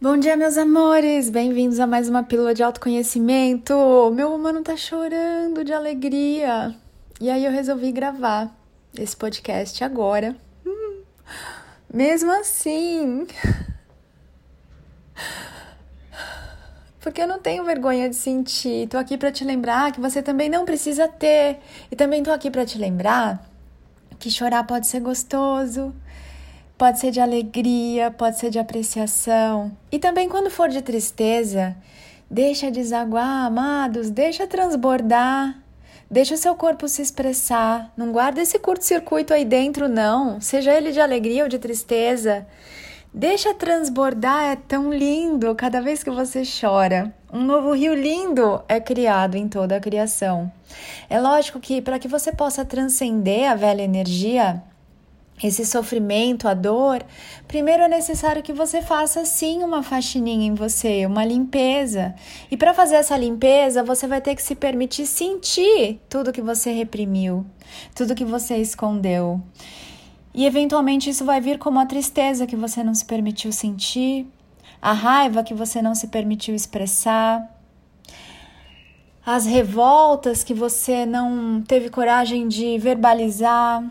Bom dia, meus amores! Bem-vindos a mais uma pílula de autoconhecimento. Meu humano tá chorando de alegria. E aí eu resolvi gravar esse podcast agora. Hum, mesmo assim. Porque eu não tenho vergonha de sentir. Tô aqui para te lembrar que você também não precisa ter. E também tô aqui para te lembrar que chorar pode ser gostoso Pode ser de alegria, pode ser de apreciação. E também quando for de tristeza, deixa desaguar, amados, deixa transbordar. Deixa o seu corpo se expressar. Não guarda esse curto-circuito aí dentro, não. Seja ele de alegria ou de tristeza. Deixa transbordar, é tão lindo cada vez que você chora. Um novo rio lindo é criado em toda a criação. É lógico que para que você possa transcender a velha energia, esse sofrimento, a dor, primeiro é necessário que você faça sim uma faxininha em você, uma limpeza. E para fazer essa limpeza, você vai ter que se permitir sentir tudo que você reprimiu, tudo que você escondeu. E eventualmente isso vai vir como a tristeza que você não se permitiu sentir, a raiva que você não se permitiu expressar, as revoltas que você não teve coragem de verbalizar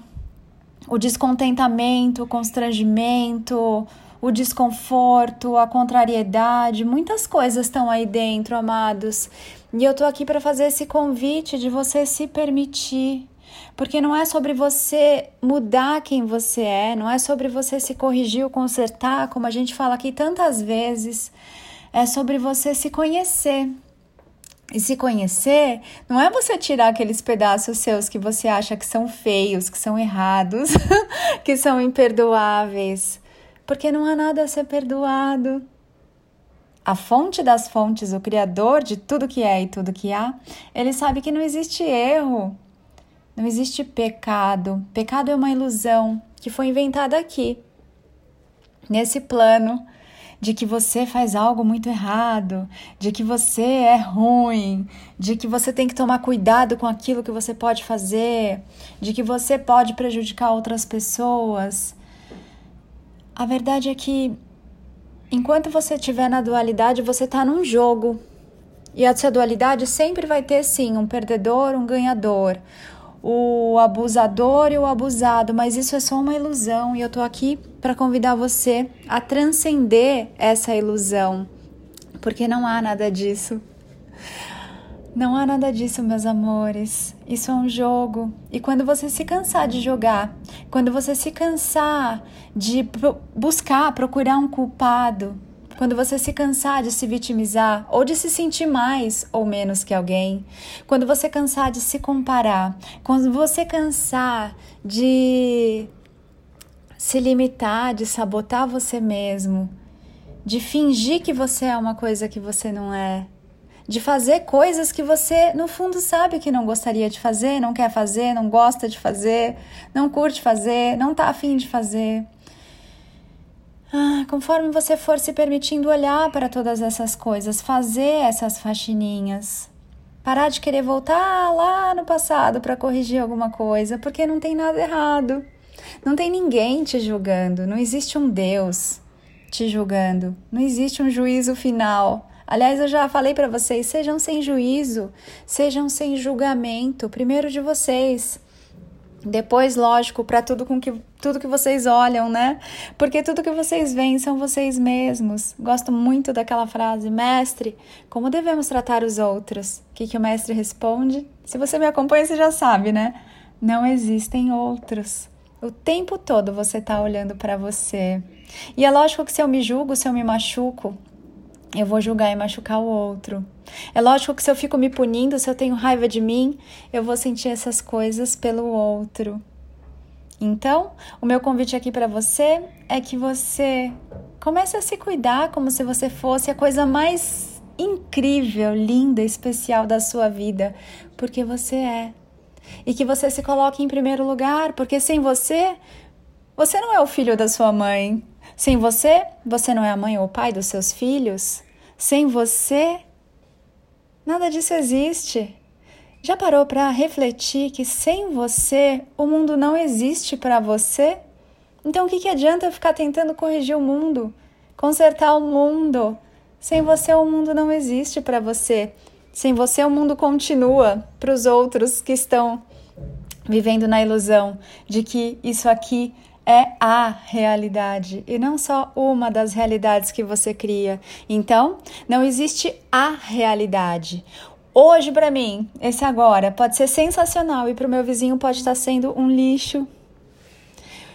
o descontentamento, o constrangimento, o desconforto, a contrariedade, muitas coisas estão aí dentro, amados. E eu tô aqui para fazer esse convite de você se permitir. Porque não é sobre você mudar quem você é, não é sobre você se corrigir ou consertar, como a gente fala aqui tantas vezes. É sobre você se conhecer. E se conhecer não é você tirar aqueles pedaços seus que você acha que são feios, que são errados, que são imperdoáveis, porque não há nada a ser perdoado. A fonte das fontes, o Criador de tudo que é e tudo que há, ele sabe que não existe erro, não existe pecado. Pecado é uma ilusão que foi inventada aqui, nesse plano de que você faz algo muito errado, de que você é ruim, de que você tem que tomar cuidado com aquilo que você pode fazer, de que você pode prejudicar outras pessoas. A verdade é que enquanto você estiver na dualidade, você está num jogo. E essa dualidade sempre vai ter sim um perdedor, um ganhador, o abusador e o abusado, mas isso é só uma ilusão e eu tô aqui para convidar você a transcender essa ilusão, porque não há nada disso. Não há nada disso, meus amores. Isso é um jogo. E quando você se cansar de jogar, quando você se cansar de buscar, procurar um culpado, quando você se cansar de se vitimizar ou de se sentir mais ou menos que alguém, quando você cansar de se comparar, quando você cansar de se limitar, de sabotar você mesmo, de fingir que você é uma coisa que você não é, de fazer coisas que você no fundo sabe que não gostaria de fazer, não quer fazer, não gosta de fazer, não curte fazer, não tá afim de fazer. Ah, conforme você for se permitindo olhar para todas essas coisas, fazer essas faxininhas, parar de querer voltar lá no passado para corrigir alguma coisa, porque não tem nada errado. Não tem ninguém te julgando, não existe um Deus te julgando, não existe um juízo final. Aliás, eu já falei para vocês, sejam sem juízo, sejam sem julgamento, primeiro de vocês. Depois, lógico, para tudo com que tudo que vocês olham, né? Porque tudo que vocês veem são vocês mesmos. Gosto muito daquela frase, mestre, como devemos tratar os outros? O que, que o mestre responde? Se você me acompanha, você já sabe, né? Não existem outros. O tempo todo você está olhando para você. E é lógico que se eu me julgo, se eu me machuco, eu vou julgar e machucar o outro. É lógico que se eu fico me punindo, se eu tenho raiva de mim, eu vou sentir essas coisas pelo outro. Então, o meu convite aqui para você é que você comece a se cuidar como se você fosse a coisa mais incrível, linda, especial da sua vida, porque você é. E que você se coloque em primeiro lugar, porque sem você, você não é o filho da sua mãe. Sem você, você não é a mãe ou o pai dos seus filhos. Sem você, nada disso existe. Já parou para refletir que sem você o mundo não existe para você? Então o que, que adianta ficar tentando corrigir o mundo? consertar o mundo. Sem você, o mundo não existe para você. Sem você, o mundo continua para os outros que estão vivendo na ilusão de que isso aqui é a realidade e não só uma das realidades que você cria. Então, não existe a realidade. Hoje, para mim, esse agora pode ser sensacional e para o meu vizinho pode estar sendo um lixo.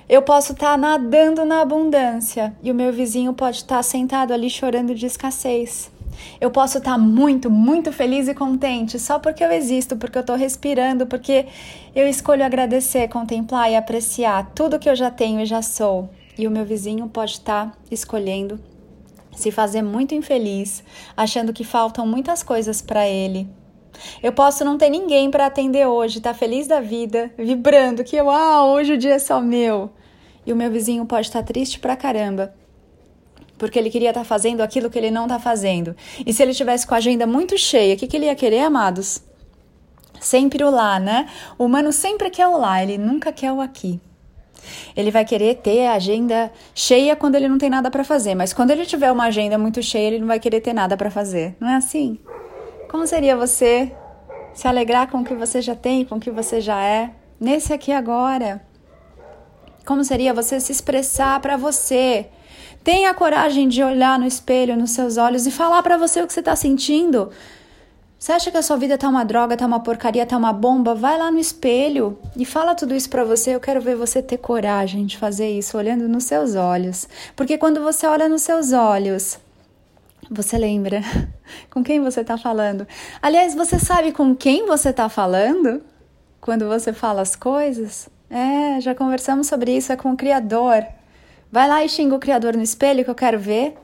Eu posso estar nadando na abundância e o meu vizinho pode estar sentado ali chorando de escassez. Eu posso estar muito, muito feliz e contente só porque eu existo, porque eu estou respirando, porque eu escolho agradecer, contemplar e apreciar tudo que eu já tenho e já sou. E o meu vizinho pode estar escolhendo se fazer muito infeliz, achando que faltam muitas coisas para ele. Eu posso não ter ninguém para atender hoje, estar tá feliz da vida, vibrando que uau, hoje o dia é só meu. E o meu vizinho pode estar tá triste pra caramba, porque ele queria estar tá fazendo aquilo que ele não está fazendo. E se ele tivesse com a agenda muito cheia, o que, que ele ia querer, amados? Sempre o lá, né? O humano sempre quer o lá, ele nunca quer o aqui. Ele vai querer ter a agenda cheia quando ele não tem nada para fazer, mas quando ele tiver uma agenda muito cheia, ele não vai querer ter nada para fazer. Não é assim? Como seria você se alegrar com o que você já tem, com o que você já é, nesse aqui agora? Como seria você se expressar para você? Tenha a coragem de olhar no espelho, nos seus olhos e falar para você o que você está sentindo. Você acha que a sua vida tá uma droga, tá uma porcaria, tá uma bomba? Vai lá no espelho e fala tudo isso para você. Eu quero ver você ter coragem de fazer isso, olhando nos seus olhos. Porque quando você olha nos seus olhos, você lembra com quem você tá falando. Aliás, você sabe com quem você tá falando quando você fala as coisas? É, já conversamos sobre isso, é com o Criador. Vai lá e xinga o Criador no espelho que eu quero ver.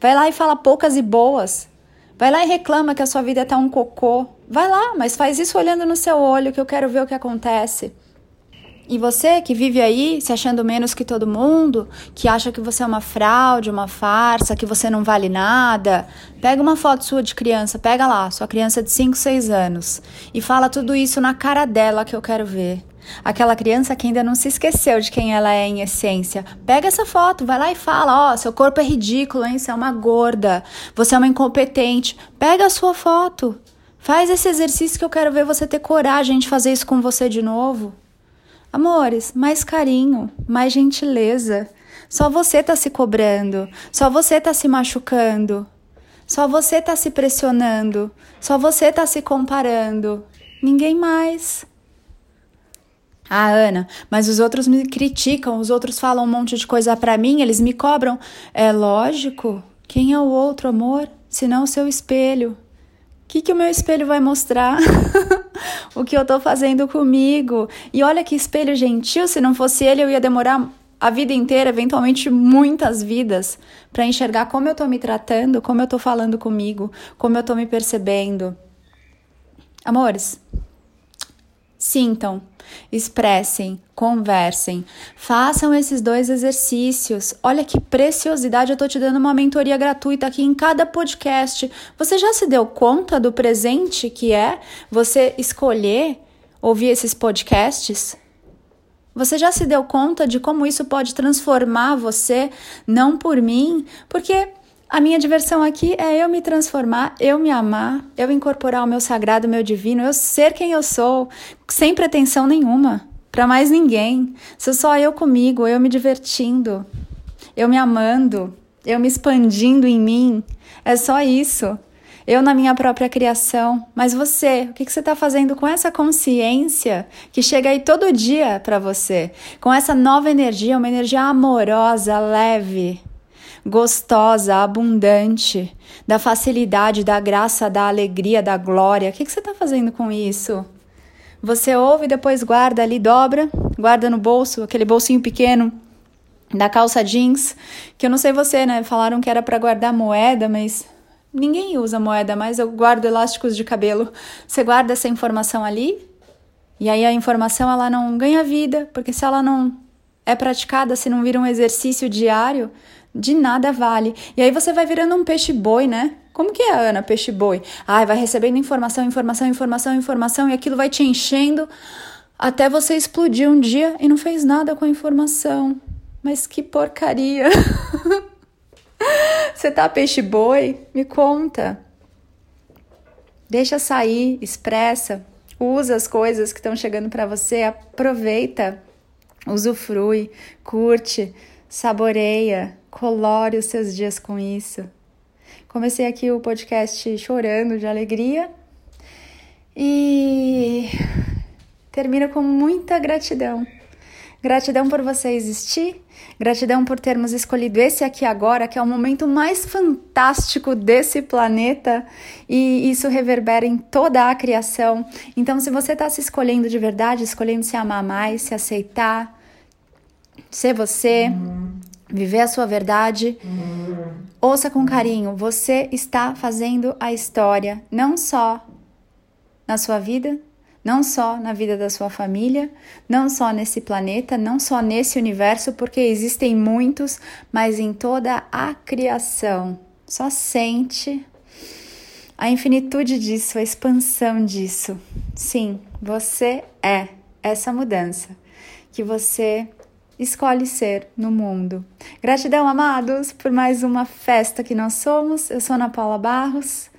Vai lá e fala poucas e boas. Vai lá e reclama que a sua vida tá um cocô. Vai lá, mas faz isso olhando no seu olho que eu quero ver o que acontece. E você que vive aí se achando menos que todo mundo, que acha que você é uma fraude, uma farsa, que você não vale nada, pega uma foto sua de criança, pega lá, sua criança de 5, 6 anos, e fala tudo isso na cara dela que eu quero ver. Aquela criança que ainda não se esqueceu de quem ela é em essência. Pega essa foto, vai lá e fala: Ó, oh, seu corpo é ridículo, hein? Você é uma gorda, você é uma incompetente. Pega a sua foto. Faz esse exercício que eu quero ver você ter coragem de fazer isso com você de novo. Amores, mais carinho, mais gentileza. Só você tá se cobrando, só você tá se machucando, só você tá se pressionando, só você tá se comparando. Ninguém mais. Ah, Ana, mas os outros me criticam, os outros falam um monte de coisa para mim, eles me cobram. É lógico. Quem é o outro, amor? Senão o seu espelho. O que, que o meu espelho vai mostrar? o que eu tô fazendo comigo? E olha que espelho gentil, se não fosse ele, eu ia demorar a vida inteira, eventualmente muitas vidas, para enxergar como eu tô me tratando, como eu tô falando comigo, como eu tô me percebendo. Amores, sintam expressem, conversem, façam esses dois exercícios. Olha que preciosidade, eu estou te dando uma mentoria gratuita aqui em cada podcast. Você já se deu conta do presente que é você escolher ouvir esses podcasts? Você já se deu conta de como isso pode transformar você, não por mim? Porque a minha diversão aqui é eu me transformar, eu me amar, eu incorporar o meu sagrado, o meu divino, eu ser quem eu sou, sem pretensão nenhuma, para mais ninguém. Sou só eu comigo, eu me divertindo, eu me amando, eu me expandindo em mim. É só isso. Eu na minha própria criação. Mas você, o que, que você está fazendo com essa consciência que chega aí todo dia para você? Com essa nova energia, uma energia amorosa, leve, gostosa, abundante, da facilidade, da graça, da alegria, da glória. O que, que você está fazendo com isso? Você ouve e depois guarda ali, dobra, guarda no bolso, aquele bolsinho pequeno da calça jeans, que eu não sei você, né? Falaram que era para guardar moeda, mas ninguém usa moeda mais. Eu guardo elásticos de cabelo. Você guarda essa informação ali, e aí a informação ela não ganha vida, porque se ela não é praticada, se não vira um exercício diário, de nada vale. E aí você vai virando um peixe-boi, né? Como que é, Ana, peixe-boi? Ai, vai recebendo informação, informação, informação, informação e aquilo vai te enchendo até você explodir um dia e não fez nada com a informação. Mas que porcaria! tá peixe boi? Me conta. Deixa sair, expressa, usa as coisas que estão chegando para você, aproveita, usufrui, curte, saboreia, colore os seus dias com isso. Comecei aqui o podcast chorando de alegria e termino com muita gratidão. Gratidão por você existir, gratidão por termos escolhido esse aqui agora, que é o momento mais fantástico desse planeta e isso reverbera em toda a criação. Então, se você está se escolhendo de verdade, escolhendo se amar mais, se aceitar, ser você, viver a sua verdade, ouça com carinho. Você está fazendo a história, não só na sua vida, não só na vida da sua família, não só nesse planeta, não só nesse universo, porque existem muitos, mas em toda a criação. Só sente a infinitude disso, a expansão disso. Sim, você é essa mudança que você escolhe ser no mundo. Gratidão, amados, por mais uma festa que nós somos. Eu sou Ana Paula Barros.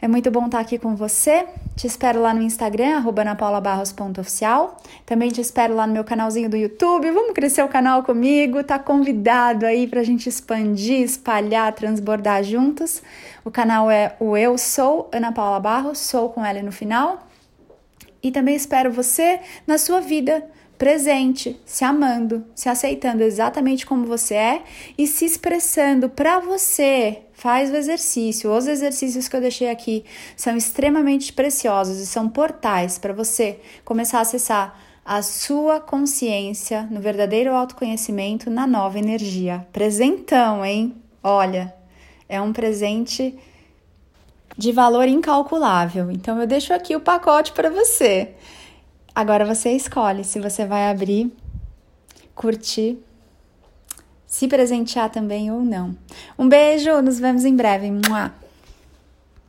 É muito bom estar aqui com você. Te espero lá no Instagram, anapaulabarros.oficial. Também te espero lá no meu canalzinho do YouTube. Vamos crescer o canal comigo. Tá convidado aí pra gente expandir, espalhar, transbordar juntos. O canal é o Eu Sou Ana Paula Barros, sou com L no final. E também espero você na sua vida presente, se amando, se aceitando exatamente como você é e se expressando para você. Faz o exercício. Os exercícios que eu deixei aqui são extremamente preciosos e são portais para você começar a acessar a sua consciência no verdadeiro autoconhecimento, na nova energia. Presentão, hein? Olha, é um presente de valor incalculável. Então eu deixo aqui o pacote para você. Agora você escolhe se você vai abrir, curtir, se presentear também ou não. Um beijo, nos vemos em breve. Mua!